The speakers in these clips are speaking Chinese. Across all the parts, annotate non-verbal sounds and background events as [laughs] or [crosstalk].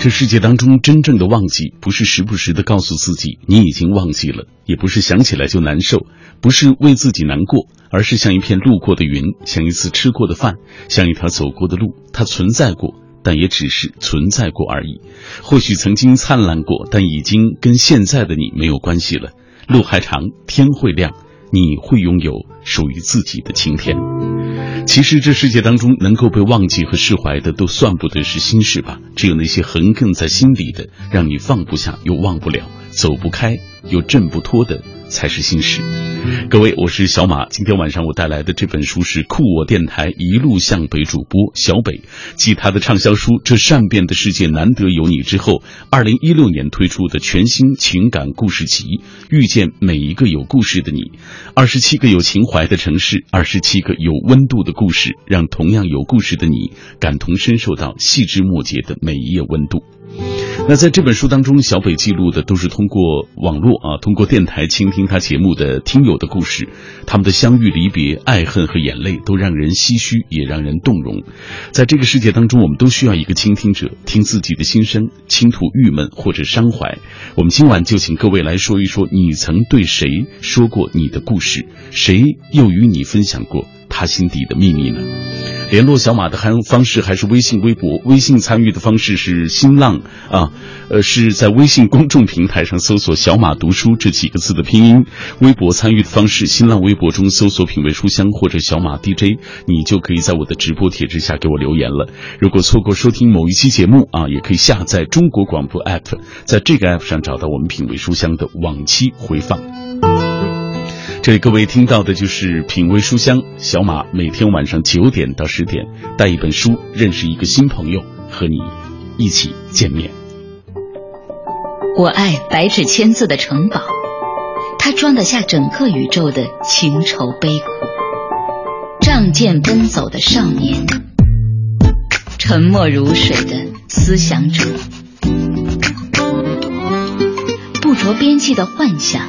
这世界当中真正的忘记，不是时不时的告诉自己你已经忘记了，也不是想起来就难受，不是为自己难过，而是像一片路过的云，像一次吃过的饭，像一条走过的路，它存在过，但也只是存在过而已。或许曾经灿烂过，但已经跟现在的你没有关系了。路还长，天会亮。你会拥有属于自己的晴天。其实这世界当中能够被忘记和释怀的，都算不得是心事吧。只有那些横亘在心底的，让你放不下又忘不了、走不开又挣不脱的。才是心事。各位，我是小马。今天晚上我带来的这本书是酷我电台一路向北主播小北，继他的畅销书《这善变的世界难得有你》之后，二零一六年推出的全新情感故事集《遇见每一个有故事的你》，二十七个有情怀的城市，二十七个有温度的故事，让同样有故事的你感同身受到细枝末节的每一页温度。那在这本书当中，小北记录的都是通过网络啊，通过电台倾听他节目的听友的故事，他们的相遇、离别、爱恨和眼泪，都让人唏嘘，也让人动容。在这个世界当中，我们都需要一个倾听者，听自己的心声，倾吐郁闷或者伤怀。我们今晚就请各位来说一说，你曾对谁说过你的故事，谁又与你分享过他心底的秘密呢？联络小马的还方式还是微信、微博。微信参与的方式是新浪啊，呃，是在微信公众平台上搜索“小马读书”这几个字的拼音。微博参与的方式，新浪微博中搜索“品味书香”或者“小马 DJ”，你就可以在我的直播帖之下给我留言了。如果错过收听某一期节目啊，也可以下载中国广播 app，在这个 app 上找到我们“品味书香”的往期回放。这里各位听到的就是品味书香小马，每天晚上九点到十点带一本书，认识一个新朋友，和你一起见面。我爱白纸千字的城堡，它装得下整个宇宙的情愁悲苦。仗剑奔走的少年，沉默如水的思想者，不着边际的幻想。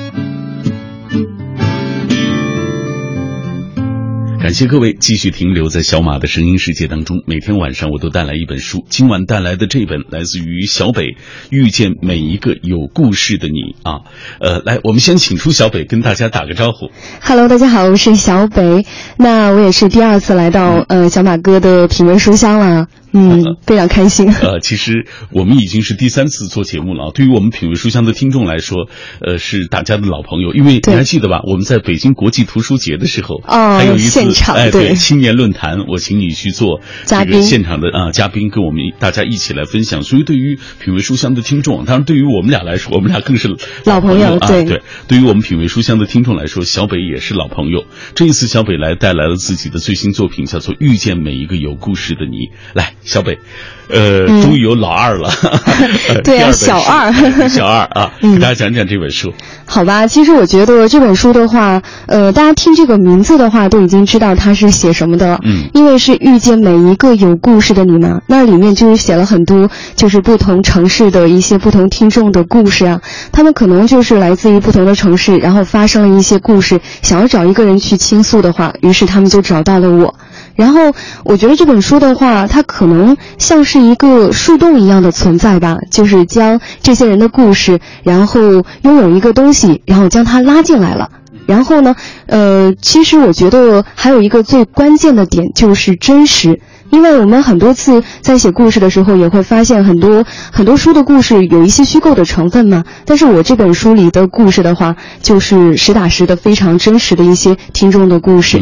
感谢各位继续停留在小马的声音世界当中。每天晚上我都带来一本书，今晚带来的这本来自于小北，《遇见每一个有故事的你》啊。呃，来，我们先请出小北跟大家打个招呼。Hello，大家好，我是小北。那我也是第二次来到呃小马哥的品味书香了。嗯，非常开心。呃，其实我们已经是第三次做节目了啊。对于我们品味书香的听众来说，呃，是大家的老朋友。因为你还记得吧？我们在北京国际图书节的时候，哦，还有一次，哎，对，青年论坛，我请你去做嘉宾现场的啊嘉宾，跟我们大家一起来分享。所以，对于品味书香的听众，当然对于我们俩来说，[laughs] 我们俩更是老朋友啊。对，对于我们品味书香的听众来说，小北也是老朋友。这一次，小北来带来了自己的最新作品，叫做《遇见每一个有故事的你》。来。小北，呃，终于有老二了，[laughs] 对啊，[laughs] 小二，[laughs] 小二啊，给大家讲讲这本书。好吧，其实我觉得这本书的话，呃，大家听这个名字的话，都已经知道它是写什么的了。嗯，因为是遇见每一个有故事的你嘛，那里面就是写了很多，就是不同城市的一些不同听众的故事啊。他们可能就是来自于不同的城市，然后发生了一些故事，想要找一个人去倾诉的话，于是他们就找到了我。然后我觉得这本书的话，它可能像是一个树洞一样的存在吧，就是将这些人的故事，然后拥有一个东西，然后将它拉进来了。然后呢，呃，其实我觉得还有一个最关键的点就是真实，因为我们很多次在写故事的时候，也会发现很多很多书的故事有一些虚构的成分嘛。但是我这本书里的故事的话，就是实打实的非常真实的一些听众的故事。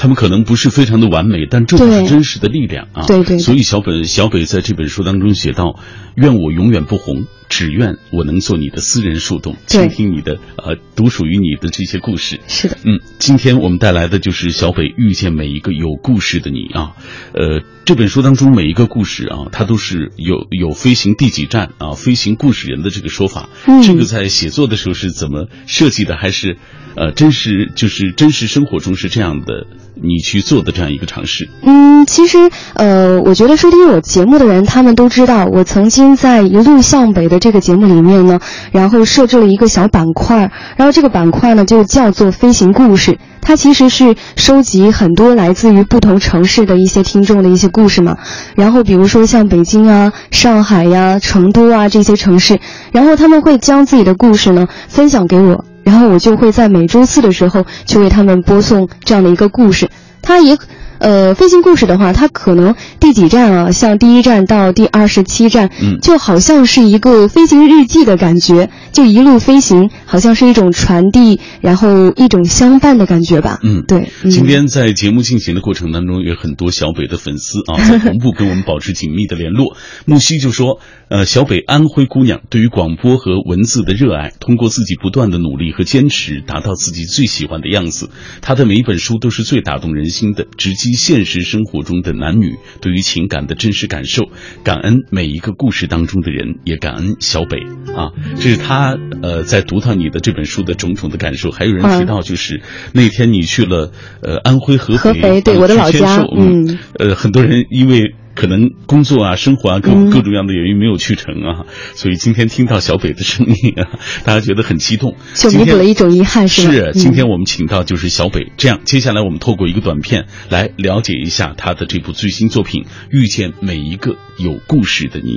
他们可能不是非常的完美，但这就是真实的力量啊！对对。所以小本小北在这本书当中写道：“愿我永远不红。”只愿我能做你的私人树洞，倾听你的呃，独属于你的这些故事。是的，嗯，今天我们带来的就是小北遇见每一个有故事的你啊。呃，这本书当中每一个故事啊，它都是有有飞行第几站啊，飞行故事人的这个说法。嗯，这个在写作的时候是怎么设计的？还是呃，真实就是真实生活中是这样的你去做的这样一个尝试？嗯，其实呃，我觉得收听我节目的人，他们都知道，我曾经在《一路向北》的这个节目里面呢，然后设置了一个小板块，然后这个板块呢就叫做“飞行故事”。它其实是收集很多来自于不同城市的一些听众的一些故事嘛。然后比如说像北京啊、上海呀、成都啊这些城市，然后他们会将自己的故事呢分享给我。然后我就会在每周四的时候去为他们播送这样的一个故事，他也。呃，飞行故事的话，它可能第几站啊？像第一站到第二十七站，嗯，就好像是一个飞行日记的感觉，就一路飞行，好像是一种传递，然后一种相伴的感觉吧。嗯，对。今天在节目进行的过程当中，有很多小北的粉丝啊，在同步跟我们保持紧密的联络。木西就说，呃，小北安徽姑娘对于广播和文字的热爱，通过自己不断的努力和坚持，达到自己最喜欢的样子。她的每一本书都是最打动人心的，直击。现实生活中的男女对于情感的真实感受，感恩每一个故事当中的人，也感恩小北啊。这是他呃在读到你的这本书的种种的感受。还有人提到，就是那天你去了呃安徽合肥，对我的老家，嗯，呃很多人因为。可能工作啊、生活啊各各种各样的原因没有去成啊，所以今天听到小北的声音啊，[laughs] 大家觉得很激动，就弥补了一种遗憾，是是，今天我们请到就是小北，这样接下来我们透过一个短片来了解一下他的这部最新作品《遇见每一个有故事的你》。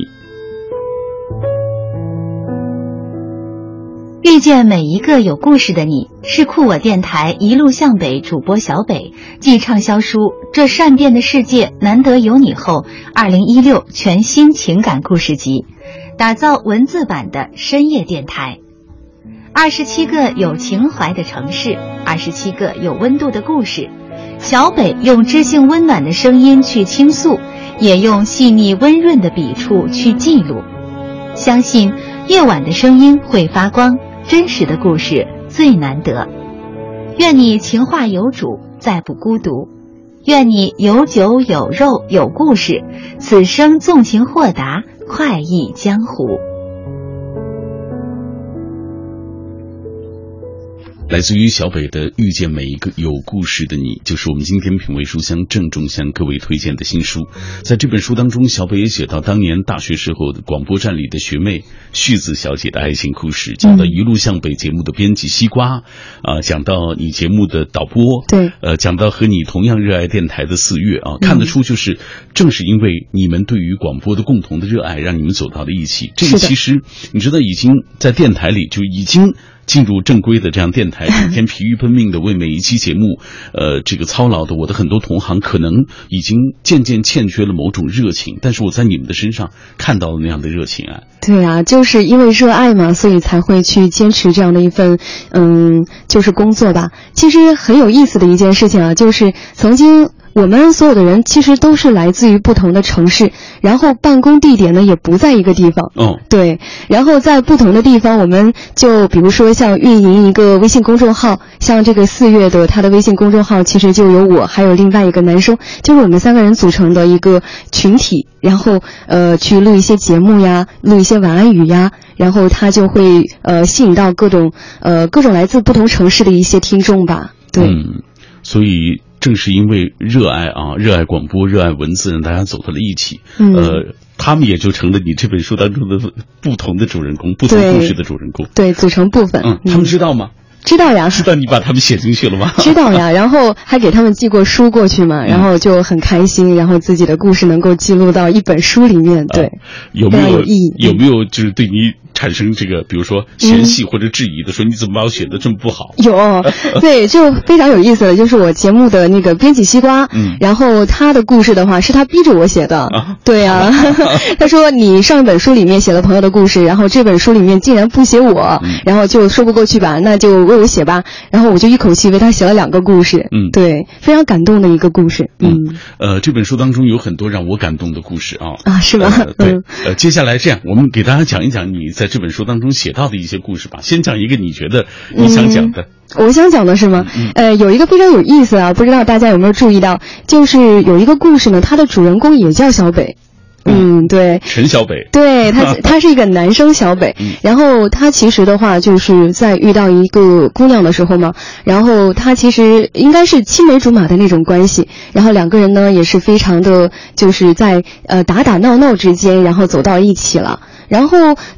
遇见每一个有故事的你，是酷我电台一路向北主播小北继畅销书《这善变的世界难得有你》后，二零一六全新情感故事集，打造文字版的深夜电台。二十七个有情怀的城市，二十七个有温度的故事，小北用知性温暖的声音去倾诉，也用细腻温润的笔触去记录。相信夜晚的声音会发光。真实的故事最难得，愿你情话有主，再不孤独；愿你有酒有肉有故事，此生纵情豁达，快意江湖。来自于小北的《遇见每一个有故事的你》，就是我们今天品味书香郑重向各位推荐的新书。在这本书当中，小北也写到当年大学时候广播站里的学妹旭子小姐的爱情故事，讲到一路向北节目的编辑西瓜，啊，讲到你节目的导播，对，呃，讲到和你同样热爱电台的四月啊，看得出就是正是因为你们对于广播的共同的热爱，让你们走到了一起。这个其实你知道，已经在电台里就已经。进入正规的这样电台，[laughs] 整天疲于奔命的为每一期节目，呃，这个操劳的我的很多同行，可能已经渐渐欠缺了某种热情。但是我在你们的身上看到了那样的热情啊！对啊，就是因为热爱嘛，所以才会去坚持这样的一份，嗯，就是工作吧。其实很有意思的一件事情啊，就是曾经。我们所有的人其实都是来自于不同的城市，然后办公地点呢也不在一个地方。哦，对，然后在不同的地方，我们就比如说像运营一个微信公众号，像这个四月的他的微信公众号，其实就有我还有另外一个男生，就是我们三个人组成的一个群体，然后呃去录一些节目呀，录一些晚安语呀，然后他就会呃吸引到各种呃各种来自不同城市的一些听众吧。对，所以。正是因为热爱啊，热爱广播，热爱文字，让大家走到了一起。呃，他们也就成了你这本书当中的不同的主人公，不同故事的主人公。对，组成部分。嗯，他们知道吗？知道呀。知道你把他们写进去了吗？知道呀，[laughs] 然后还给他们寄过书过去嘛，然后就很开心，然后自己的故事能够记录到一本书里面，对，有没有意义？有没有就是对你？产生这个，比如说嫌隙或者质疑的，说你怎么把我写的这么不好？有，[laughs] 对，就非常有意思的，就是我节目的那个编辑西瓜，嗯，然后他的故事的话是他逼着我写的，对呀，[laughs] 他说你上一本书里面写了朋友的故事，然后这本书里面竟然不写我，然后就说不过去吧，那就为我写吧，然后我就一口气为他写了两个故事，嗯，对，非常感动的一个故事，嗯，呃，这本书当中有很多让我感动的故事啊，啊，是吗？对，呃，接下来这样，我们给大家讲一讲你在。在这本书当中写到的一些故事吧，先讲一个你觉得你想讲的。我想讲的是吗？呃，有一个非常有意思啊，不知道大家有没有注意到，就是有一个故事呢，它的主人公也叫小北。嗯，对，陈小北，对他，[laughs] 他是一个男生小北。然后他其实的话，就是在遇到一个姑娘的时候嘛，然后他其实应该是青梅竹马的那种关系。然后两个人呢，也是非常的，就是在呃打打闹闹之间，然后走到一起了。然后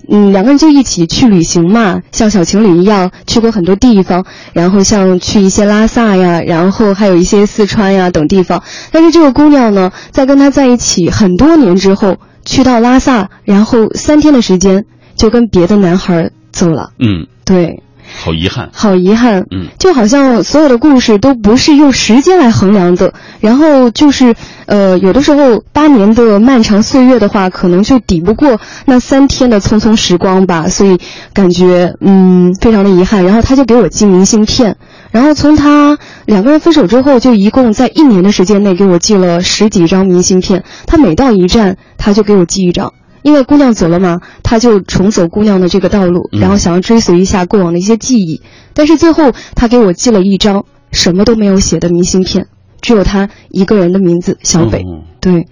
嗯，两个人就一起去旅行嘛，像小情侣一样去过很多地方。然后像去一些拉萨呀，然后还有一些四川呀等地方。但是这个姑娘呢，在跟他在一起很多年之后。去到拉萨，然后三天的时间就跟别的男孩走了。嗯，对，好遗憾，好遗憾。嗯，就好像所有的故事都不是用时间来衡量的。然后就是，呃，有的时候八年的漫长岁月的话，可能就抵不过那三天的匆匆时光吧。所以感觉嗯非常的遗憾。然后他就给我寄明信片。然后从他两个人分手之后，就一共在一年的时间内给我寄了十几张明信片。他每到一站，他就给我寄一张，因为姑娘走了嘛，他就重走姑娘的这个道路，然后想要追随一下过往的一些记忆。但是最后，他给我寄了一张什么都没有写的明信片，只有他一个人的名字小北。对，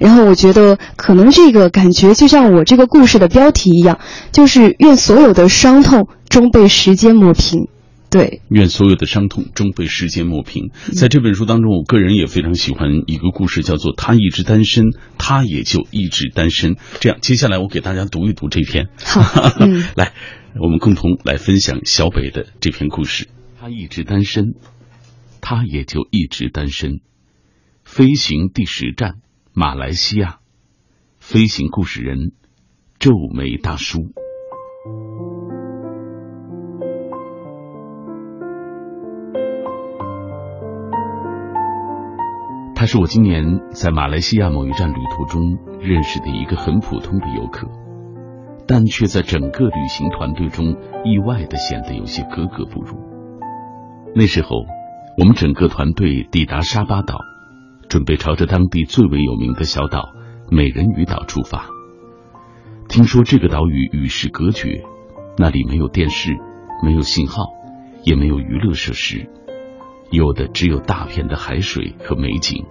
然后我觉得可能这个感觉就像我这个故事的标题一样，就是愿所有的伤痛终被时间抹平。对，愿所有的伤痛终被时间抹平。在这本书当中，我个人也非常喜欢一个故事，叫做“他一直单身，他也就一直单身”。这样，接下来我给大家读一读这篇。好，[laughs] 来，我们共同来分享小北的这篇故事。他一直单身，他也就一直单身。飞行第十站，马来西亚。飞行故事人，皱眉大叔。他是我今年在马来西亚某一站旅途中认识的一个很普通的游客，但却在整个旅行团队中意外的显得有些格格不入。那时候，我们整个团队抵达沙巴岛，准备朝着当地最为有名的小岛美人鱼岛出发。听说这个岛屿与世隔绝，那里没有电视，没有信号，也没有娱乐设施。有的只有大片的海水和美景。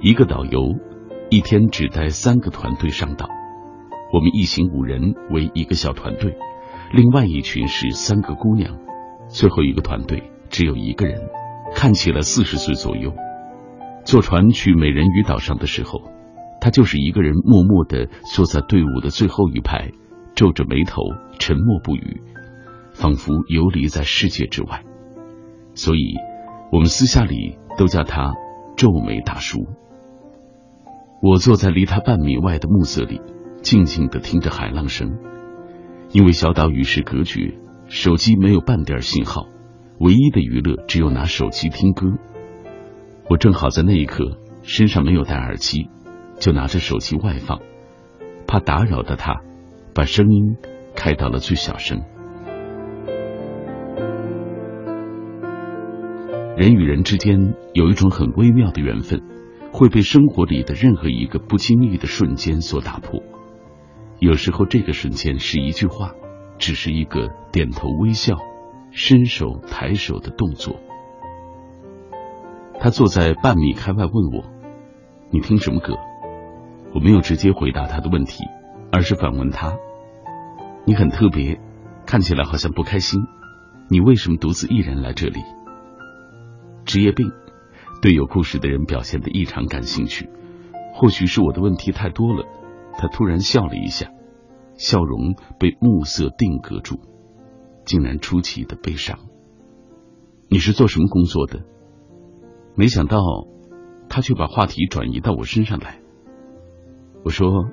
一个导游一天只带三个团队上岛，我们一行五人为一个小团队，另外一群是三个姑娘，最后一个团队只有一个人，看起来四十岁左右。坐船去美人鱼岛上的时候，他就是一个人默默的坐在队伍的最后一排，皱着眉头，沉默不语，仿佛游离在世界之外。所以。我们私下里都叫他皱眉大叔。我坐在离他半米外的暮色里，静静的听着海浪声。因为小岛与世隔绝，手机没有半点信号，唯一的娱乐只有拿手机听歌。我正好在那一刻身上没有戴耳机，就拿着手机外放，怕打扰到他，把声音开到了最小声。人与人之间有一种很微妙的缘分，会被生活里的任何一个不经意的瞬间所打破。有时候，这个瞬间是一句话，只是一个点头微笑、伸手抬手的动作。他坐在半米开外问我：“你听什么歌？”我没有直接回答他的问题，而是反问他：“你很特别，看起来好像不开心。你为什么独自一人来这里？”职业病，对有故事的人表现的异常感兴趣。或许是我的问题太多了，他突然笑了一下，笑容被暮色定格住，竟然出奇的悲伤。你是做什么工作的？没想到，他却把话题转移到我身上来。我说：“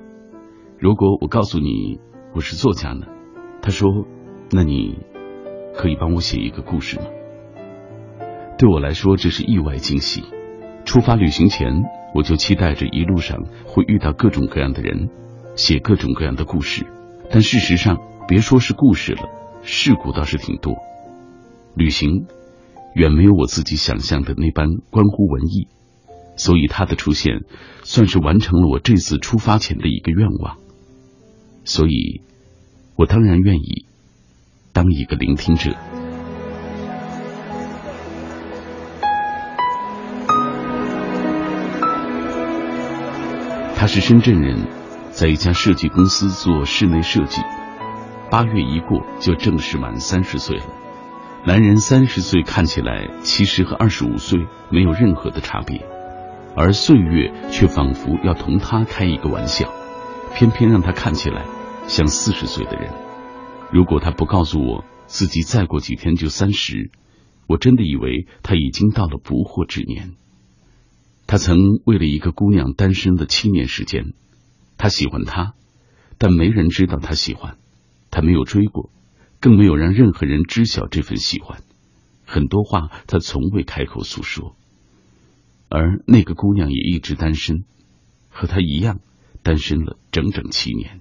如果我告诉你我是作家呢？”他说：“那你可以帮我写一个故事吗？”对我来说，这是意外惊喜。出发旅行前，我就期待着一路上会遇到各种各样的人，写各种各样的故事。但事实上，别说是故事了，事故倒是挺多。旅行远没有我自己想象的那般关乎文艺，所以他的出现算是完成了我这次出发前的一个愿望。所以，我当然愿意当一个聆听者。他是深圳人，在一家设计公司做室内设计。八月一过，就正式满三十岁了。男人三十岁看起来其实和二十五岁没有任何的差别，而岁月却仿佛要同他开一个玩笑，偏偏让他看起来像四十岁的人。如果他不告诉我自己再过几天就三十，我真的以为他已经到了不惑之年。他曾为了一个姑娘单身了七年时间，他喜欢她，但没人知道他喜欢。他没有追过，更没有让任何人知晓这份喜欢。很多话他从未开口诉说，而那个姑娘也一直单身，和他一样单身了整整七年。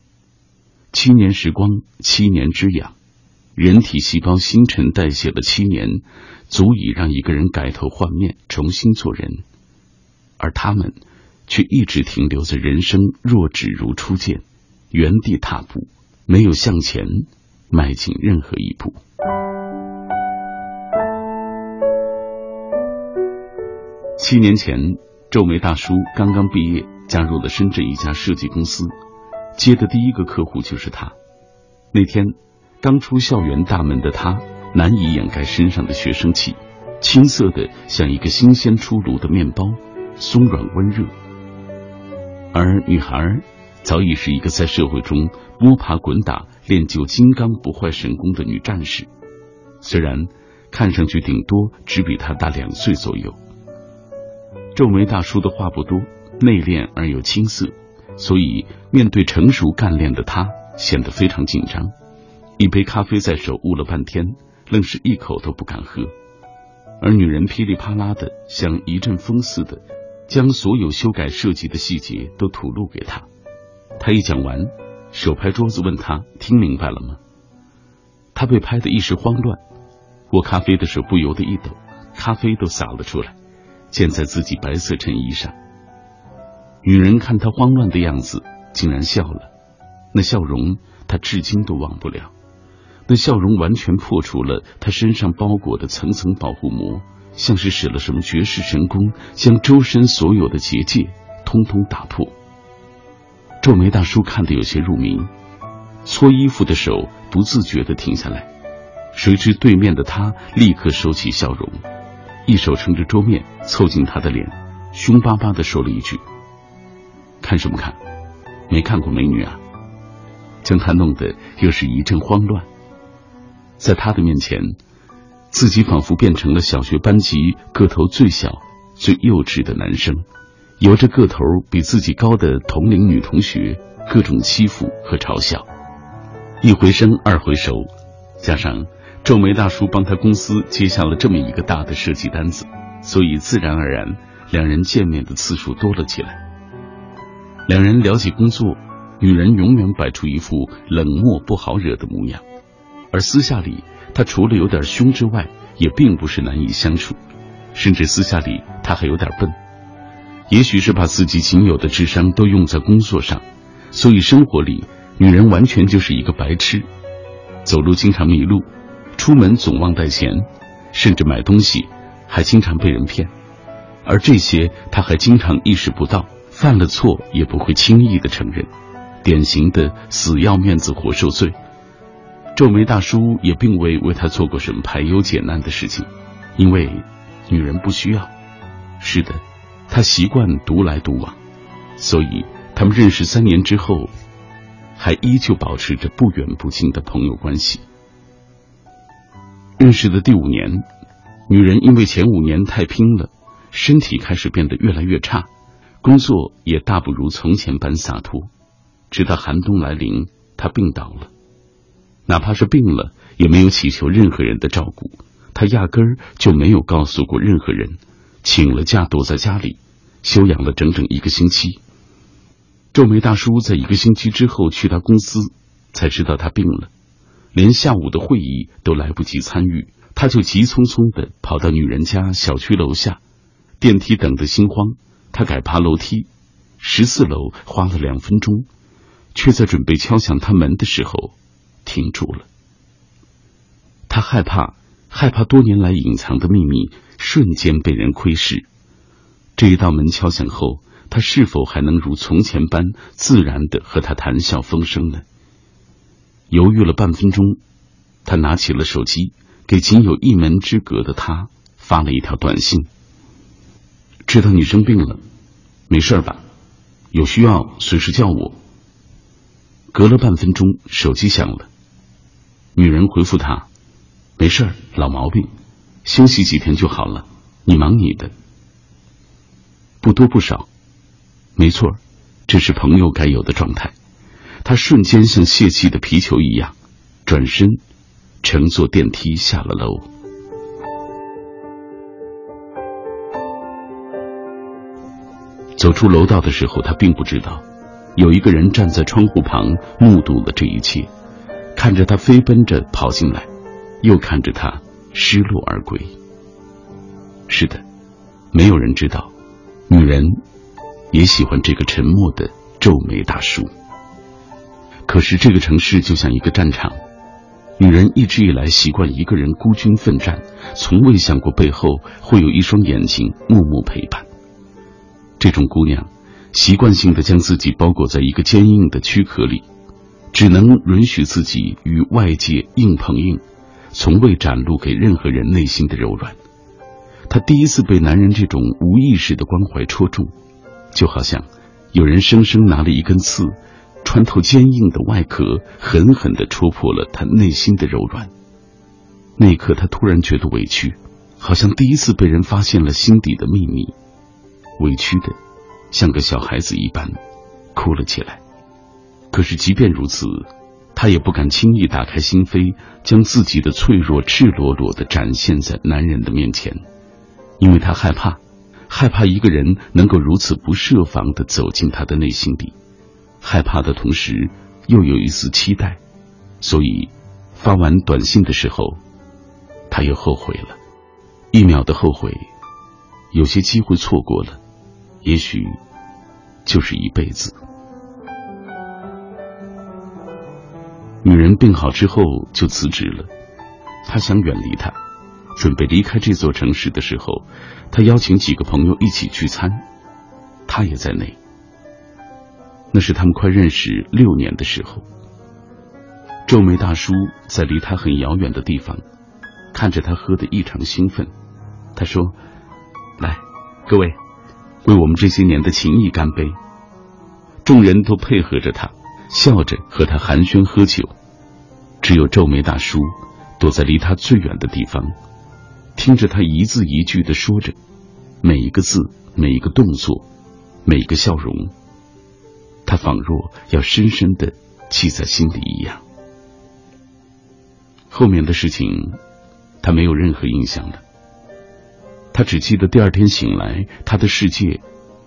七年时光，七年之痒，人体细胞新陈代谢了七年，足以让一个人改头换面，重新做人。而他们却一直停留在人生若只如初见，原地踏步。没有向前迈进任何一步。七年前，皱眉大叔刚刚毕业，加入了深圳一家设计公司，接的第一个客户就是他。那天，刚出校园大门的他，难以掩盖身上的学生气，青涩的像一个新鲜出炉的面包，松软温热。而女孩。早已是一个在社会中摸爬滚打、练就金刚不坏神功的女战士，虽然看上去顶多只比他大两岁左右。皱眉大叔的话不多，内敛而又青涩，所以面对成熟干练的他，显得非常紧张。一杯咖啡在手，悟了半天，愣是一口都不敢喝。而女人噼里啪啦的，像一阵风似的，将所有修改设计的细节都吐露给他。他一讲完，手拍桌子问他：“听明白了吗？”他被拍得一时慌乱，握咖啡的手不由得一抖，咖啡都洒了出来，溅在自己白色衬衣上。女人看他慌乱的样子，竟然笑了，那笑容他至今都忘不了。那笑容完全破除了他身上包裹的层层保护膜，像是使了什么绝世神功，将周身所有的结界通通打破。皱眉大叔看得有些入迷，搓衣服的手不自觉的停下来。谁知对面的他立刻收起笑容，一手撑着桌面，凑近他的脸，凶巴巴的说了一句：“看什么看？没看过美女啊？”将他弄得又是一阵慌乱。在他的面前，自己仿佛变成了小学班级个头最小、最幼稚的男生。由着个头比自己高的同龄女同学各种欺负和嘲笑，一回生二回熟，加上皱眉大叔帮他公司接下了这么一个大的设计单子，所以自然而然两人见面的次数多了起来。两人聊起工作，女人永远摆出一副冷漠不好惹的模样，而私下里他除了有点凶之外，也并不是难以相处，甚至私下里他还有点笨。也许是把自己仅有的智商都用在工作上，所以生活里女人完全就是一个白痴，走路经常迷路，出门总忘带钱，甚至买东西还经常被人骗，而这些他还经常意识不到，犯了错也不会轻易的承认，典型的死要面子活受罪。皱眉大叔也并未为她做过什么排忧解难的事情，因为女人不需要。是的。他习惯独来独往，所以他们认识三年之后，还依旧保持着不远不近的朋友关系。认识的第五年，女人因为前五年太拼了，身体开始变得越来越差，工作也大不如从前般洒脱。直到寒冬来临，她病倒了，哪怕是病了，也没有祈求任何人的照顾，他压根儿就没有告诉过任何人，请了假躲在家里。休养了整整一个星期，皱眉大叔在一个星期之后去他公司，才知道他病了，连下午的会议都来不及参与，他就急匆匆的跑到女人家小区楼下，电梯等得心慌，他改爬楼梯，十四楼花了两分钟，却在准备敲响他门的时候停住了，他害怕，害怕多年来隐藏的秘密瞬间被人窥视。这一道门敲响后，他是否还能如从前般自然的和他谈笑风生呢？犹豫了半分钟，他拿起了手机，给仅有一门之隔的他发了一条短信：“知道你生病了，没事吧？有需要随时叫我。”隔了半分钟，手机响了，女人回复他：“没事儿老毛病，休息几天就好了。你忙你的，不多不少，没错，这是朋友该有的状态。”他瞬间像泄气的皮球一样，转身乘坐电梯下了楼。走出楼道的时候，他并不知道，有一个人站在窗户旁目睹了这一切，看着他飞奔着跑进来，又看着他失落而归。是的，没有人知道，女人也喜欢这个沉默的皱眉大叔。可是这个城市就像一个战场，女人一直以来习惯一个人孤军奋战，从未想过背后会有一双眼睛默默陪伴。这种姑娘，习惯性的将自己包裹在一个坚硬的躯壳里，只能允许自己与外界硬碰硬，从未展露给任何人内心的柔软。她第一次被男人这种无意识的关怀戳中，就好像有人生生拿了一根刺。穿透坚硬的外壳，狠狠的戳破了他内心的柔软。那一刻，他突然觉得委屈，好像第一次被人发现了心底的秘密，委屈的像个小孩子一般，哭了起来。可是，即便如此，他也不敢轻易打开心扉，将自己的脆弱赤裸裸的展现在男人的面前，因为他害怕，害怕一个人能够如此不设防的走进他的内心里。害怕的同时，又有一丝期待，所以发完短信的时候，他又后悔了。一秒的后悔，有些机会错过了，也许就是一辈子。女人病好之后就辞职了，她想远离他，准备离开这座城市的时候，她邀请几个朋友一起聚餐，他也在内。那是他们快认识六年的时候，皱眉大叔在离他很遥远的地方，看着他喝得异常兴奋。他说：“来，各位，为我们这些年的情谊干杯！”众人都配合着他，笑着和他寒暄喝酒。只有皱眉大叔躲在离他最远的地方，听着他一字一句的说着，每一个字，每一个动作，每一个笑容。他仿若要深深的记在心里一样。后面的事情，他没有任何印象了。他只记得第二天醒来，他的世界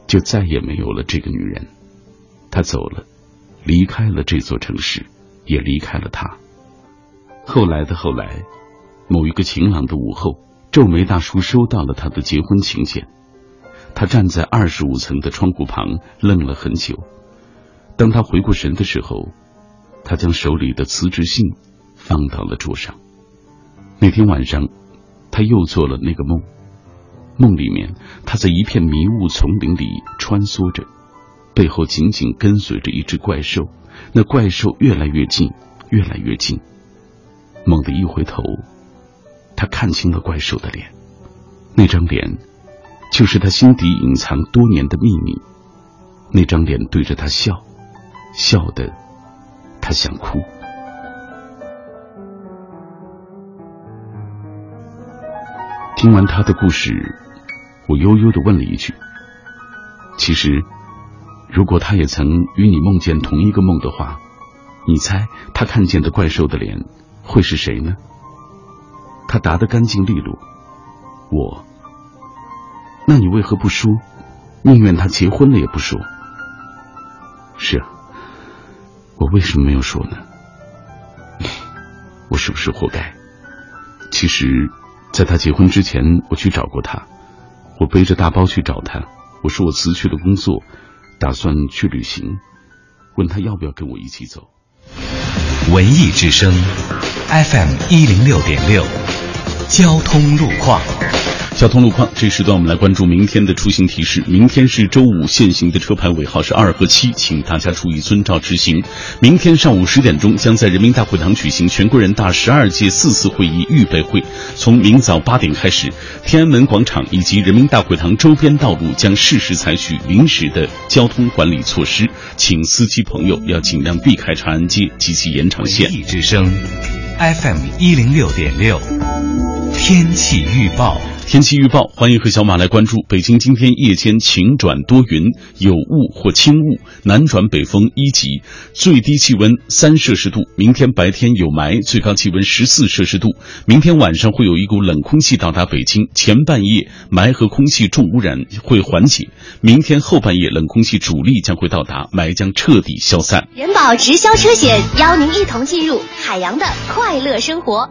就再也没有了这个女人。他走了，离开了这座城市，也离开了他。后来的后来，某一个晴朗的午后，皱眉大叔收到了他的结婚请柬。他站在二十五层的窗户旁，愣了很久。当他回过神的时候，他将手里的辞职信放到了桌上。那天晚上，他又做了那个梦，梦里面他在一片迷雾丛林里穿梭着，背后紧紧跟随着一只怪兽，那怪兽越来越近，越来越近。猛地一回头，他看清了怪兽的脸，那张脸就是他心底隐藏多年的秘密，那张脸对着他笑。笑的，他想哭。听完他的故事，我悠悠的问了一句：“其实，如果他也曾与你梦见同一个梦的话，你猜他看见的怪兽的脸会是谁呢？”他答得干净利落：“我。”那你为何不说？宁愿他结婚了也不说。是啊。我为什么没有说呢？我是不是活该？其实，在他结婚之前，我去找过他。我背着大包去找他，我说我辞去了工作，打算去旅行，问他要不要跟我一起走。文艺之声，FM 一零六点六，交通路况。交通路况，这时段我们来关注明天的出行提示。明天是周五，限行的车牌尾号是二和七，请大家注意遵照执行。明天上午十点钟，将在人民大会堂举行全国人大十二届四次会议预备会。从明早八点开始，天安门广场以及人民大会堂周边道路将适时采取临时的交通管理措施，请司机朋友要尽量避开长安街及其延长线。之声，FM 一零六点六，天气预报。天气预报，欢迎和小马来关注。北京今天夜间晴转多云，有雾或轻雾，南转北风一级，最低气温三摄氏度。明天白天有霾，最高气温十四摄氏度。明天晚上会有一股冷空气到达北京，前半夜霾和空气重污染会缓解。明天后半夜冷空气主力将会到达，霾将彻底消散。人保直销车险邀您一同进入海洋的快乐生活。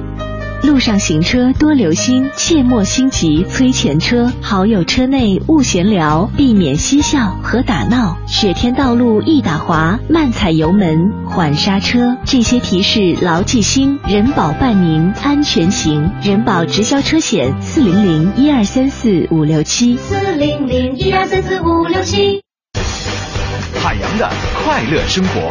路上行车多留心，切莫心急催前车。好友车内勿闲聊，避免嬉笑和打闹。雪天道路易打滑，慢踩油门，缓刹车。这些提示牢记心，人保伴您安全行。人保直销车险四零零一二三四五六七四零零一二三四五六七。海洋的快乐生活。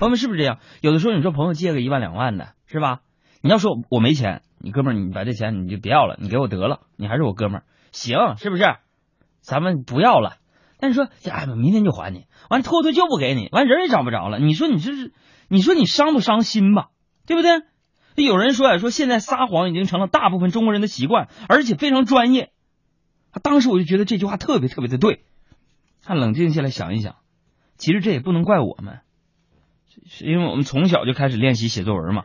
朋友们是不是这样？有的时候你说朋友借个一万两万的，是吧？你要说我没钱，你哥们儿，你把这钱你就别要了，你给我得了，你还是我哥们儿，行，是不是？咱们不要了。但是说，哎，明天就还你，完拖拖就不给你，完人也找不着了。你说你这是，你说你伤不伤心吧？对不对？有人说呀，说现在撒谎已经成了大部分中国人的习惯，而且非常专业。当时我就觉得这句话特别特别的对。他冷静下来想一想，其实这也不能怪我们，是因为我们从小就开始练习写作文嘛。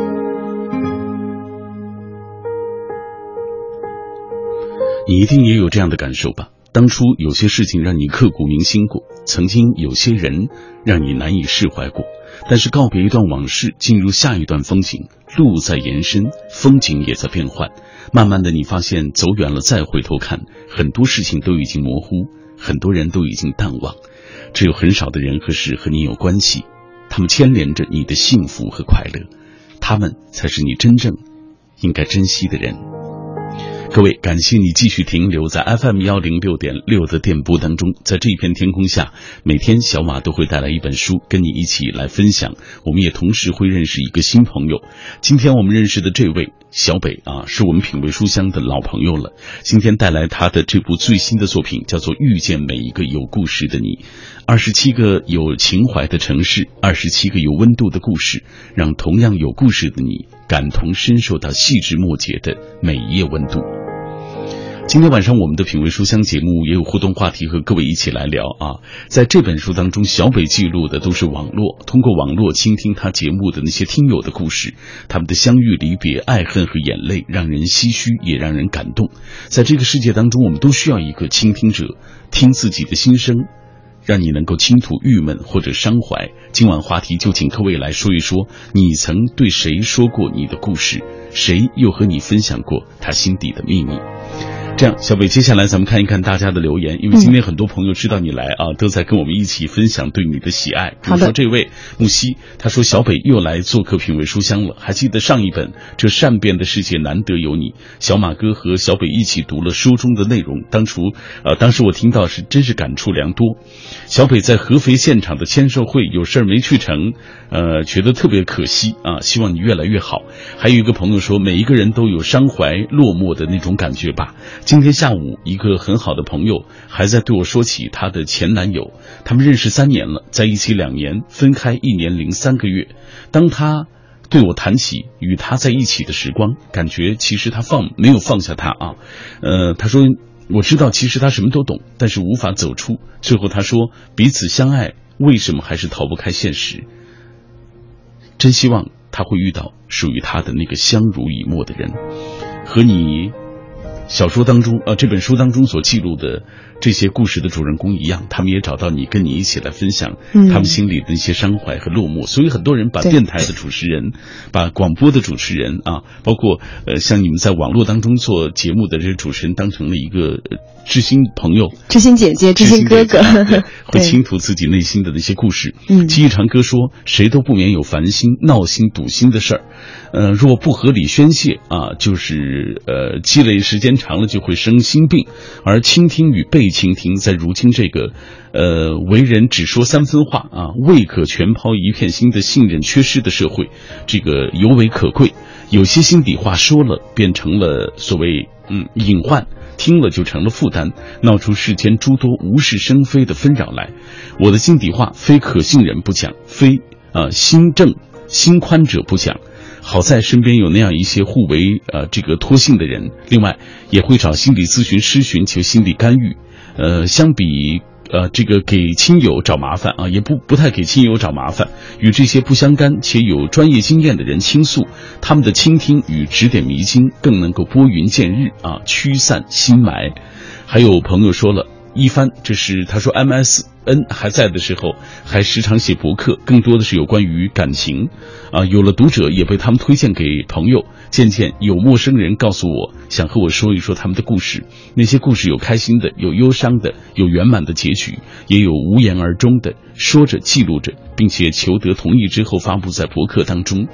你一定也有这样的感受吧？当初有些事情让你刻骨铭心过，曾经有些人让你难以释怀过。但是告别一段往事，进入下一段风景，路在延伸，风景也在变换。慢慢的，你发现走远了再回头看，很多事情都已经模糊，很多人都已经淡忘，只有很少的人和事和你有关系，他们牵连着你的幸福和快乐，他们才是你真正应该珍惜的人。各位，感谢你继续停留在 FM 幺零六点六的电波当中。在这一片天空下，每天小马都会带来一本书，跟你一起来分享。我们也同时会认识一个新朋友。今天我们认识的这位小北啊，是我们品味书香的老朋友了。今天带来他的这部最新的作品，叫做《遇见每一个有故事的你》。二十七个有情怀的城市，二十七个有温度的故事，让同样有故事的你感同身受到细枝末节的每一页温度。今天晚上我们的品味书香节目也有互动话题，和各位一起来聊啊。在这本书当中，小北记录的都是网络，通过网络倾听他节目的那些听友的故事，他们的相遇、离别、爱恨和眼泪，让人唏嘘，也让人感动。在这个世界当中，我们都需要一个倾听者，听自己的心声，让你能够倾吐郁闷或者伤怀。今晚话题就请各位来说一说，你曾对谁说过你的故事，谁又和你分享过他心底的秘密。这样，小北，接下来咱们看一看大家的留言，因为今天很多朋友知道你来啊，都在跟我们一起分享对你的喜爱。比如说这位木西，他说小北又来做客品味书香了，还记得上一本《这善变的世界难得有你》，小马哥和小北一起读了书中的内容，当初呃，当时我听到是真是感触良多。小北在合肥现场的签售会有事儿没去成，呃，觉得特别可惜啊，希望你越来越好。还有一个朋友说，每一个人都有伤怀落寞的那种感觉吧。今天下午，一个很好的朋友还在对我说起她的前男友，他们认识三年了，在一起两年，分开一年零三个月。当他对我谈起与他在一起的时光，感觉其实他放没有放下他啊。呃，他说我知道其实他什么都懂，但是无法走出。最后他说彼此相爱，为什么还是逃不开现实？真希望他会遇到属于他的那个相濡以沫的人，和你。小说当中，呃，这本书当中所记录的这些故事的主人公一样，他们也找到你，跟你一起来分享他们心里的一些伤怀和落寞。所以很多人把电台的主持人、[laughs] 把广播的主持人啊，包括呃像你们在网络当中做节目的这些主持人，当成了一个知心朋友、知心姐姐、知心哥哥，[laughs] 会倾吐自己内心的那些故事。嗯，记忆长歌说，谁都不免有烦心、闹心、堵心的事儿。呃，若不合理宣泄啊，就是呃积累时间长了就会生心病。而倾听与被倾听，在如今这个呃为人只说三分话啊，未可全抛一片心的信任缺失的社会，这个尤为可贵。有些心底话说了，变成了所谓嗯隐患，听了就成了负担，闹出世间诸多无事生非的纷扰来。我的心底话，非可信人不讲，非啊心正心宽者不讲。好在身边有那样一些互为呃这个托信的人，另外也会找心理咨询师寻求心理干预。呃，相比呃这个给亲友找麻烦啊，也不不太给亲友找麻烦，与这些不相干且有专业经验的人倾诉，他们的倾听与指点迷津更能够拨云见日啊，驱散心霾。还有朋友说了。一帆，这是他说 MSN 还在的时候，还时常写博客，更多的是有关于感情，啊，有了读者也被他们推荐给朋友，渐渐有陌生人告诉我，想和我说一说他们的故事，那些故事有开心的，有忧伤的，有圆满的结局，也有无言而终的，说着记录着，并且求得同意之后发布在博客当中。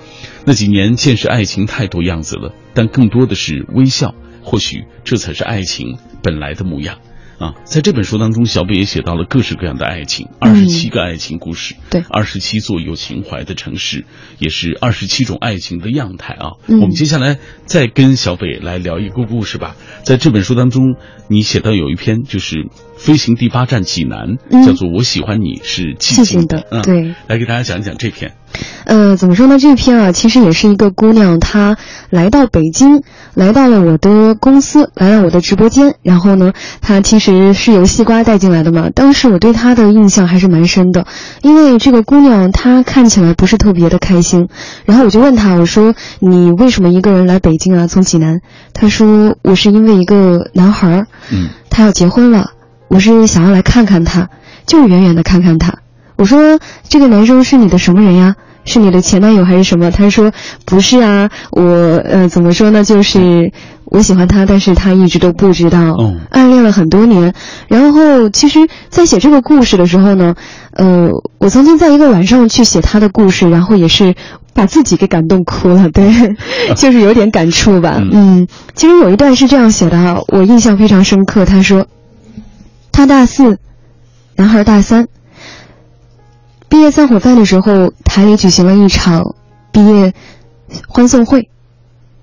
那几年见识爱情太多样子了，但更多的是微笑，或许这才是爱情本来的模样。啊，在这本书当中，小北也写到了各式各样的爱情，二十七个爱情故事，对，二十七座有情怀的城市，也是二十七种爱情的样态啊。我们接下来再跟小北来聊一个故事吧。在这本书当中，你写到有一篇就是飞行第八站济南，叫做《我喜欢你是寂静的》，对，来给大家讲一讲这篇。呃，怎么说呢？这篇啊，其实也是一个姑娘，她来到北京，来到了我的公司，来到我的直播间。然后呢，她其实是由西瓜带进来的嘛。当时我对她的印象还是蛮深的，因为这个姑娘她看起来不是特别的开心。然后我就问她，我说：“你为什么一个人来北京啊？从济南？”她说：“我是因为一个男孩儿，嗯，他要结婚了，我是想要来看看他，就是远远的看看他。”我说：“这个男生是你的什么人呀？”是你的前男友还是什么？他说不是啊，我呃怎么说呢？就是我喜欢他，但是他一直都不知道，暗恋了很多年。然后其实，在写这个故事的时候呢，呃，我曾经在一个晚上去写他的故事，然后也是把自己给感动哭了，[laughs] 对，[laughs] 就是有点感触吧。嗯，其实有一段是这样写的，我印象非常深刻。他说，他大四，男孩大三。毕业散伙饭的时候，台里举行了一场毕业欢送会，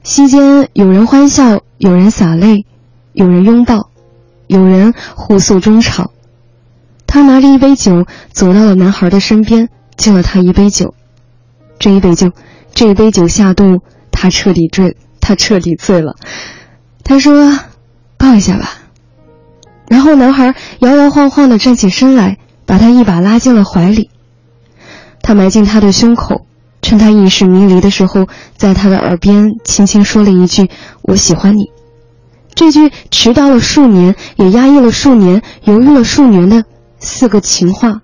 席间有人欢笑，有人洒泪，有人拥抱，有人互诉衷肠。他拿着一杯酒走到了男孩的身边，敬了他一杯酒。这一杯酒，这一杯酒下肚，他彻底醉，他彻底醉了。他说：“抱一下吧。”然后男孩摇摇晃晃地站起身来，把他一把拉进了怀里。他埋进他的胸口，趁他意识迷离的时候，在他的耳边轻轻说了一句：“我喜欢你。”这句迟到了数年，也压抑了数年，犹豫了数年的四个情话，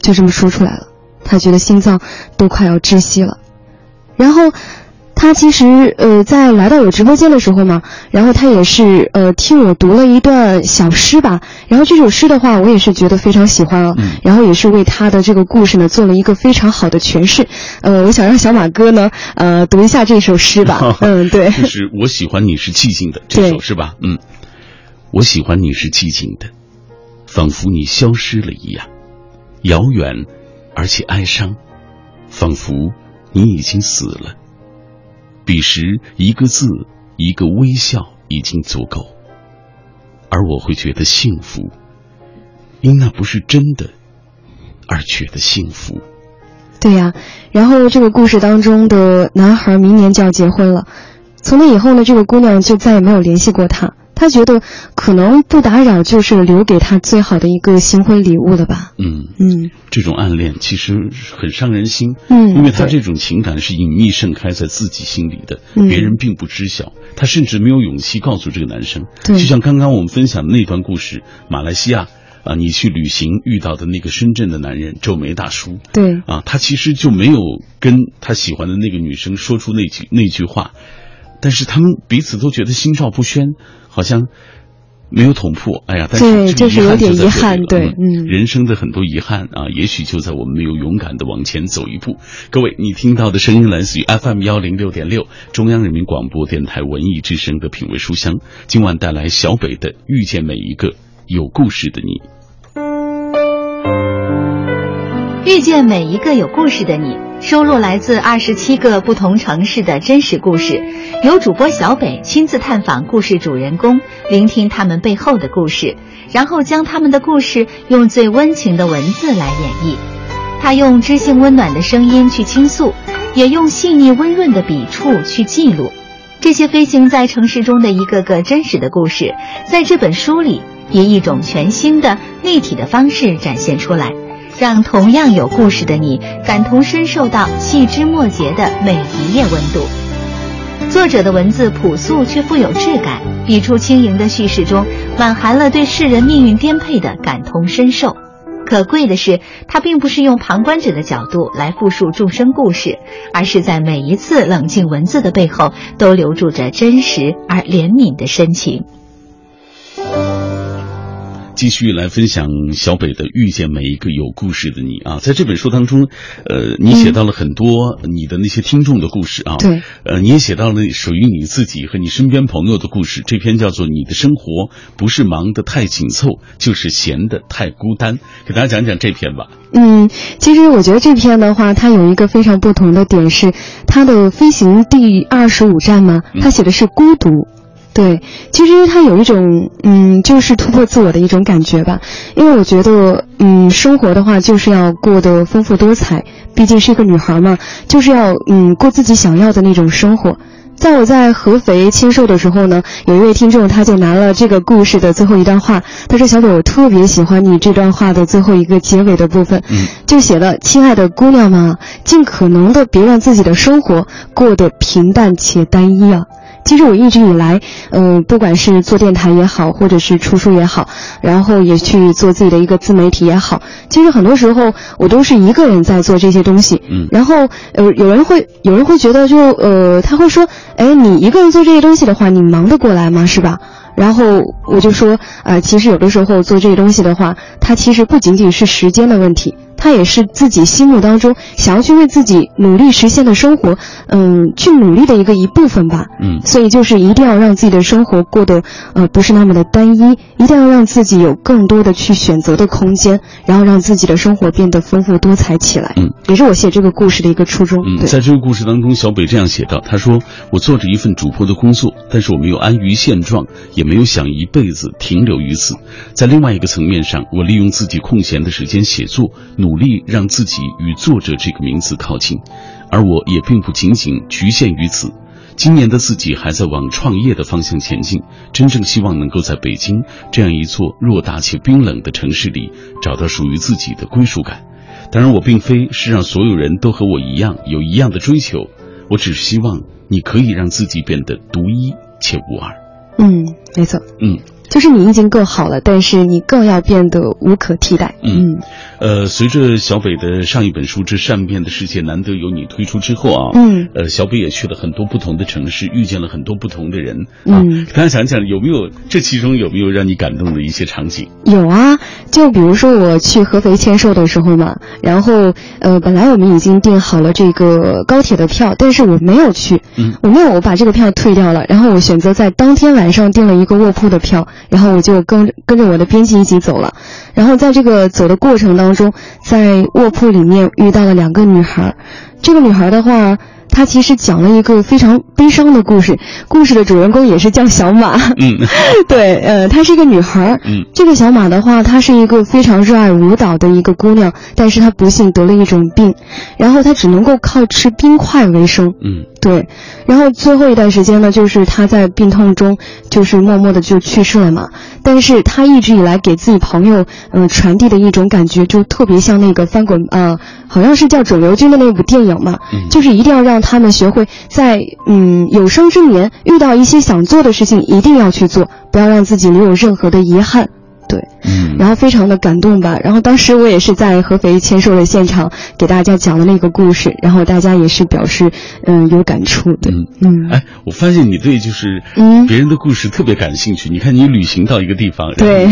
就这么说出来了。他觉得心脏都快要窒息了。然后，他。其实呃在来到我直播间的时候嘛，然后他也是呃听我读了一段小诗吧，然后这首诗的话我也是觉得非常喜欢啊，然后也是为他的这个故事呢做了一个非常好的诠释。呃，我想让小马哥呢呃读一下这首诗吧。[laughs] 嗯，对，就是 [laughs] 我喜欢你是寂静的这首是吧？嗯，我喜欢你是寂静的，仿佛你消失了一样，遥远而且哀伤，仿佛你已经死了。彼时，一个字，一个微笑已经足够，而我会觉得幸福，因那不是真的，而觉得幸福。对呀，然后这个故事当中的男孩明年就要结婚了，从那以后呢，这个姑娘就再也没有联系过他。他觉得可能不打扰就是留给他最好的一个新婚礼物了吧？嗯嗯，这种暗恋其实很伤人心。嗯，因为他这种情感是隐秘盛开在自己心里的，别人并不知晓。他甚至没有勇气告诉这个男生。对就像刚刚我们分享的那段故事，马来西亚啊，你去旅行遇到的那个深圳的男人皱眉大叔。对啊，他其实就没有跟他喜欢的那个女生说出那句那句话。但是他们彼此都觉得心照不宣，好像没有捅破。哎呀，但是就是有点遗憾，对，嗯，人生的很多遗憾啊，也许就在我们没有勇敢的往前走一步。各位，你听到的声音来自于 FM 幺零六点六，中央人民广播电台文艺之声的品味书香，今晚带来小北的《遇见每一个有故事的你》。遇见每一个有故事的你，收录来自二十七个不同城市的真实故事，由主播小北亲自探访故事主人公，聆听他们背后的故事，然后将他们的故事用最温情的文字来演绎。他用知性温暖的声音去倾诉，也用细腻温润的笔触去记录。这些飞行在城市中的一个个真实的故事，在这本书里以一种全新的立体的方式展现出来。让同样有故事的你感同身受到细枝末节的每一页温度。作者的文字朴素却富有质感，笔触轻盈的叙事中满含了对世人命运颠沛的感同身受。可贵的是，他并不是用旁观者的角度来复述众生故事，而是在每一次冷静文字的背后，都留住着真实而怜悯的深情。继续来分享小北的遇见每一个有故事的你啊，在这本书当中，呃，你写到了很多你的那些听众的故事啊，对，呃，你也写到了属于你自己和你身边朋友的故事。这篇叫做《你的生活不是忙得太紧凑，就是闲得太孤单》，给大家讲讲这篇吧。嗯，其实我觉得这篇的话，它有一个非常不同的点是，它的飞行第二十五站嘛，它写的是孤独。对，其实他有一种，嗯，就是突破自我的一种感觉吧。因为我觉得，嗯，生活的话就是要过得丰富多彩，毕竟是一个女孩嘛，就是要，嗯，过自己想要的那种生活。在我在合肥签售的时候呢，有一位听众他就拿了这个故事的最后一段话，他说：“小北，我特别喜欢你这段话的最后一个结尾的部分，就写了，亲爱的姑娘们，尽可能的别让自己的生活过得平淡且单一啊。”其实我一直以来，嗯，不管是做电台也好，或者是出书也好，然后也去做自己的一个自媒体也好，其实很多时候我都是一个人在做这些东西。嗯，然后呃，有人会有人会觉得，就呃，他会说，哎，你一个人做这些东西的话，你忙得过来吗？是吧？然后我就说，呃，其实有的时候做这些东西的话，它其实不仅仅是时间的问题。它也是自己心目当中想要去为自己努力实现的生活，嗯，去努力的一个一部分吧。嗯，所以就是一定要让自己的生活过得，呃，不是那么的单一，一定要让自己有更多的去选择的空间，然后让自己的生活变得丰富多彩起来。嗯，也是我写这个故事的一个初衷。嗯，在这个故事当中，小北这样写道：“他说，我做着一份主播的工作，但是我没有安于现状，也也没有想一辈子停留于此。在另外一个层面上，我利用自己空闲的时间写作，”努力让自己与作者这个名字靠近，而我也并不仅仅局限于此。今年的自己还在往创业的方向前进，真正希望能够在北京这样一座偌大且冰冷的城市里找到属于自己的归属感。当然，我并非是让所有人都和我一样有一样的追求，我只是希望你可以让自己变得独一且无二。嗯，没错。嗯。就是你已经够好了，但是你更要变得无可替代。嗯，呃，随着小北的上一本书《这善变的世界难得有你》推出之后啊，嗯，呃，小北也去了很多不同的城市，遇见了很多不同的人。嗯，大家想想有没有这其中有没有让你感动的一些场景？有啊，就比如说我去合肥签售的时候嘛，然后呃，本来我们已经订好了这个高铁的票，但是我没有去，嗯，我没有我把这个票退掉了，然后我选择在当天晚上订了一个卧铺的票，然后我就跟跟着我的编辑一起走了，然后在这个走的过程当中，在卧铺里面遇到了两个女孩，这个女孩的话。他其实讲了一个非常悲伤的故事，故事的主人公也是叫小马。嗯，[laughs] 对，呃，她是一个女孩。嗯，这个小马的话，她是一个非常热爱舞蹈的一个姑娘，但是她不幸得了一种病，然后她只能够靠吃冰块为生。嗯，对，然后最后一段时间呢，就是他在病痛中，就是默默的就去世了嘛。但是他一直以来给自己朋友，嗯，传递的一种感觉，就特别像那个翻滚，呃，好像是叫《肿瘤君》的那部电影嘛，就是一定要让。他们学会在嗯有生之年遇到一些想做的事情，一定要去做，不要让自己留有任何的遗憾。对，嗯，然后非常的感动吧。然后当时我也是在合肥签售的现场给大家讲了那个故事，然后大家也是表示嗯有感触的。嗯嗯，哎，我发现你对就是嗯别人的故事特别感兴趣。你看你旅行到一个地方，对，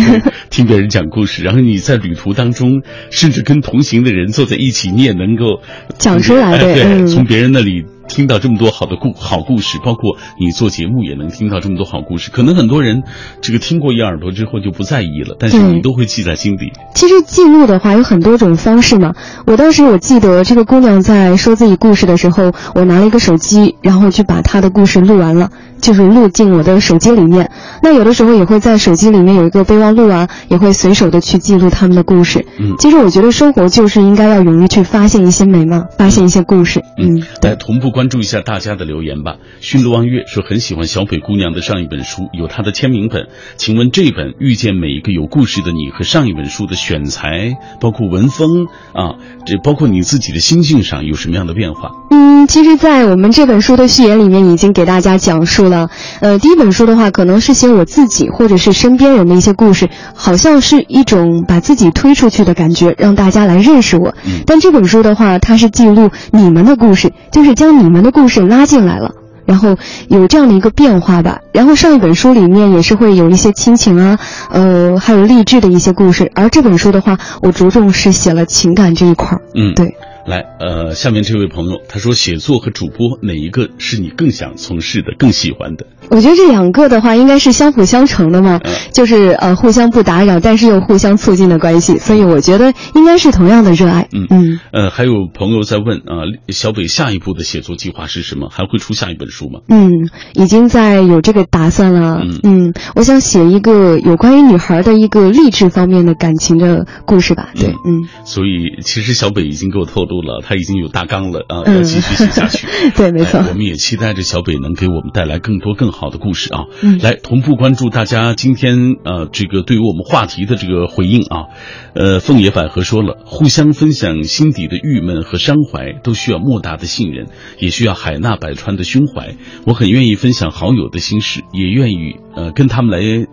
听别人讲故事，然后你在旅途当中，甚至跟同行的人坐在一起，你也能够讲出来的。对，从别人那里。听到这么多好的故好故事，包括你做节目也能听到这么多好故事。可能很多人这个听过一耳朵之后就不在意了，但是你都会记在心底。其实记录的话有很多种方式嘛。我当时我记得这个姑娘在说自己故事的时候，我拿了一个手机，然后去把她的故事录完了，就是录进我的手机里面。那有的时候也会在手机里面有一个备忘录啊，也会随手的去记录他们的故事。嗯，其实我觉得生活就是应该要勇于去发现一些美嘛，发现一些故事。嗯，来同步关注一下大家的留言吧。驯鹿望月说很喜欢小北姑娘的上一本书，有她的签名本。请问这本《遇见每一个有故事的你》和上一本书的选材，包括文风啊，这包括你自己的心境上有什么样的变化？嗯，其实，在我们这本书的序言里面已经给大家讲述了。呃，第一本书的话，可能是写我自己或者是身边人的一些故事，好像是一种把自己推出去的感觉，让大家来认识我。但这本书的话，它是记录你们的故事，就是将你们的故事拉进来了，然后有这样的一个变化吧。然后上一本书里面也是会有一些亲情啊，呃，还有励志的一些故事，而这本书的话，我着重是写了情感这一块儿。嗯，对。来，呃，下面这位朋友他说，写作和主播哪一个是你更想从事的、更喜欢的？我觉得这两个的话，应该是相辅相成的嘛，就是呃互相不打扰，但是又互相促进的关系，所以我觉得应该是同样的热爱。嗯嗯。呃，还有朋友在问啊，小北下一步的写作计划是什么？还会出下一本书吗？嗯，已经在有这个打算了。嗯，我想写一个有关于女孩的一个励志方面的感情的故事吧。对，嗯。所以其实小北已经给我透露了，他已经有大纲了啊，要继续写下去。[laughs] 对，没错。我们也期待着小北能给我们带来更多更好。好的故事啊，嗯，来同步关注大家今天呃这个对于我们话题的这个回应啊，呃，凤野百合说了，互相分享心底的郁闷和伤怀，都需要莫大的信任，也需要海纳百川的胸怀。我很愿意分享好友的心事，也愿意呃跟他们来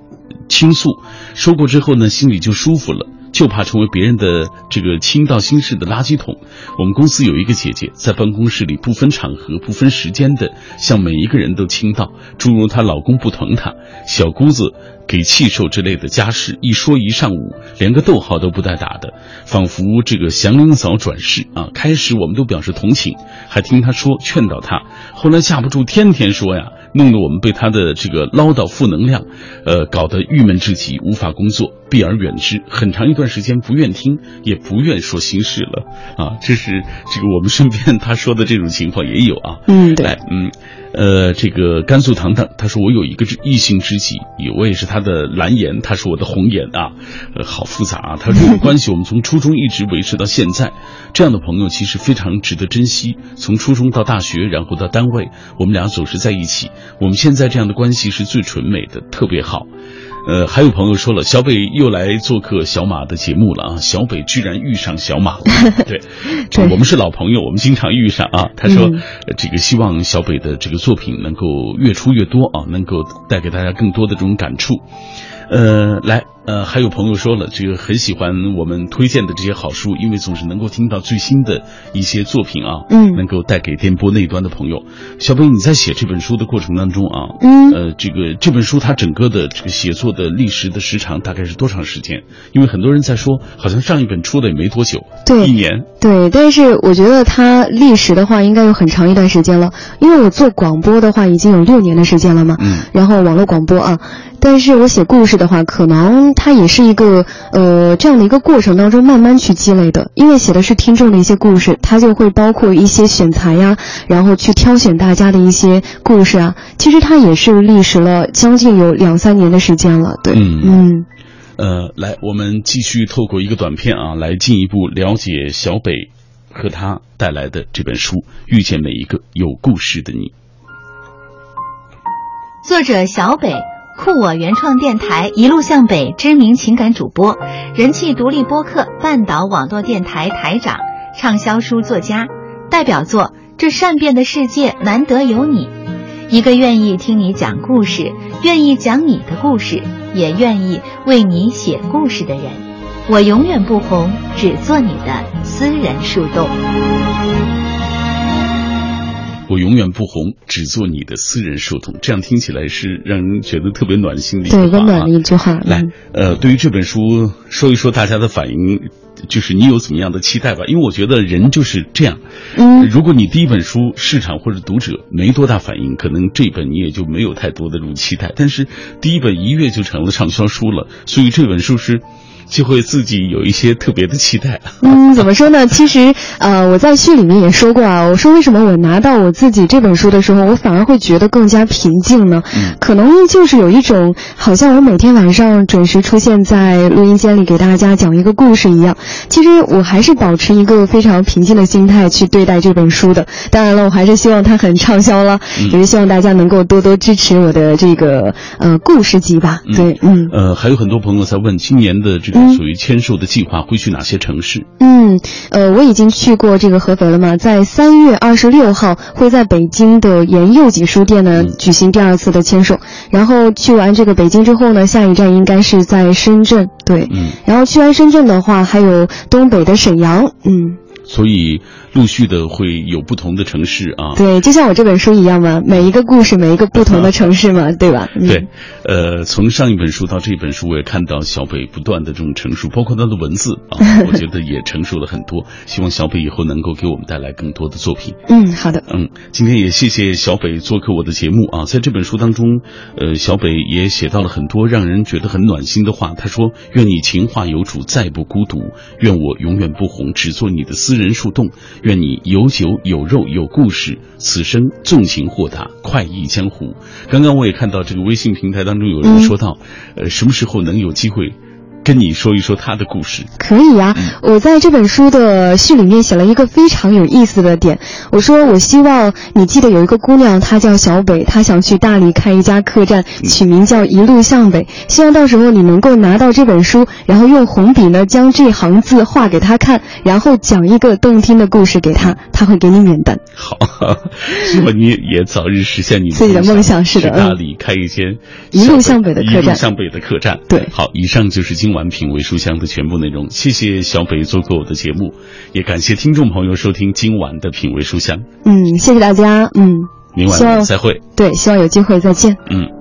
倾诉，说过之后呢，心里就舒服了。就怕成为别人的这个倾倒心事的垃圾桶。我们公司有一个姐姐，在办公室里不分场合、不分时间的向每一个人都倾倒，诸如她老公不疼她、小姑子给气受之类的家事，一说一上午，连个逗号都不带打的，仿佛这个祥林嫂转世啊。开始我们都表示同情，还听她说劝导她，后来架不住天天说呀。弄得我们被他的这个唠叨负能量，呃，搞得郁闷至极，无法工作，避而远之。很长一段时间不愿听，也不愿说心事了啊。这是这个我们身边他说的这种情况也有啊。嗯，对，嗯。呃，这个甘肃糖糖他说我有一个异性知己，我也是他的蓝颜，他是我的红颜啊，呃，好复杂啊。他这个 [laughs] 关系我们从初中一直维持到现在，这样的朋友其实非常值得珍惜。从初中到大学，然后到单位，我们俩总是在一起。我们现在这样的关系是最纯美的，特别好。呃，还有朋友说了，小北又来做客小马的节目了啊！小北居然遇上小马了，[laughs] 对，[laughs] 我们是老朋友，我们经常遇上啊。他说，这个希望小北的这个作品能够越出越多啊，能够带给大家更多的这种感触。呃，来。呃，还有朋友说了，这个很喜欢我们推荐的这些好书，因为总是能够听到最新的一些作品啊，嗯，能够带给电波那端的朋友。小北，你在写这本书的过程当中啊，嗯，呃，这个这本书它整个的这个写作的历时的时长大概是多长时间？因为很多人在说，好像上一本出的也没多久，对，一年，对，但是我觉得它历时的话，应该有很长一段时间了，因为我做广播的话已经有六年的时间了嘛，嗯，然后网络广播啊。但是我写故事的话，可能它也是一个呃这样的一个过程当中慢慢去积累的，因为写的是听众的一些故事，它就会包括一些选材呀，然后去挑选大家的一些故事啊。其实它也是历时了将近有两三年的时间了，对，嗯嗯。呃，来，我们继续透过一个短片啊，来进一步了解小北和他带来的这本书《遇见每一个有故事的你》。作者小北。酷我原创电台一路向北知名情感主播，人气独立播客半岛网络电台台长，畅销书作家，代表作《这善变的世界难得有你》，一个愿意听你讲故事，愿意讲你的故事，也愿意为你写故事的人。我永远不红，只做你的私人树洞。我永远不红，只做你的私人树洞。这样听起来是让人觉得特别暖心的一句话。对，温暖的一句话。来，呃，对于这本书说一说大家的反应，就是你有怎么样的期待吧？因为我觉得人就是这样。嗯。如果你第一本书市场或者读者没多大反应，可能这本你也就没有太多的这种期待。但是第一本一跃就成了畅销书了，所以这本书是。就会自己有一些特别的期待。[laughs] 嗯，怎么说呢？其实，呃，我在序里面也说过啊，我说为什么我拿到我自己这本书的时候，我反而会觉得更加平静呢？嗯，可能就是有一种好像我每天晚上准时出现在录音间里给大家讲一个故事一样。其实我还是保持一个非常平静的心态去对待这本书的。当然了，我还是希望它很畅销了，也是希望大家能够多多支持我的这个呃故事集吧。对，嗯。呃，还有很多朋友在问今年的这个。属于签售的计划会去哪些城市？嗯，呃，我已经去过这个合肥了嘛，在三月二十六号会在北京的沿佑集书店呢举行第二次的签售，然后去完这个北京之后呢，下一站应该是在深圳，对，嗯，然后去完深圳的话，还有东北的沈阳，嗯，所以。陆续的会有不同的城市啊，对，就像我这本书一样嘛，每一个故事，每一个不同的城市嘛，对吧？对，呃，从上一本书到这本书，我也看到小北不断的这种成熟，包括他的文字啊，[laughs] 我觉得也成熟了很多。希望小北以后能够给我们带来更多的作品。嗯，好的。嗯，今天也谢谢小北做客我的节目啊，在这本书当中，呃，小北也写到了很多让人觉得很暖心的话。他说：“愿你情话有主，再不孤独；愿我永远不红，只做你的私人树洞。”愿你有酒有肉有故事，此生纵情豁达，快意江湖。刚刚我也看到这个微信平台当中有人说到，呃，什么时候能有机会？跟你说一说他的故事，可以呀。我在这本书的序里面写了一个非常有意思的点，我说我希望你记得有一个姑娘，她叫小北，她想去大理开一家客栈，取名叫一路向北。希望到时候你能够拿到这本书，然后用红笔呢将这行字画给她看，然后讲一个动听的故事给她，她会给你免单。好，[laughs] 希望你也早日实现你自己的梦想，是的，去大理开一间一路向北的客栈。一路向北的客栈，对。好，以上就是今晚。完品味书香的全部内容，谢谢小北做客我的节目，也感谢听众朋友收听今晚的品味书香。嗯，谢谢大家。嗯，明晚再会。对，希望有机会再见。嗯。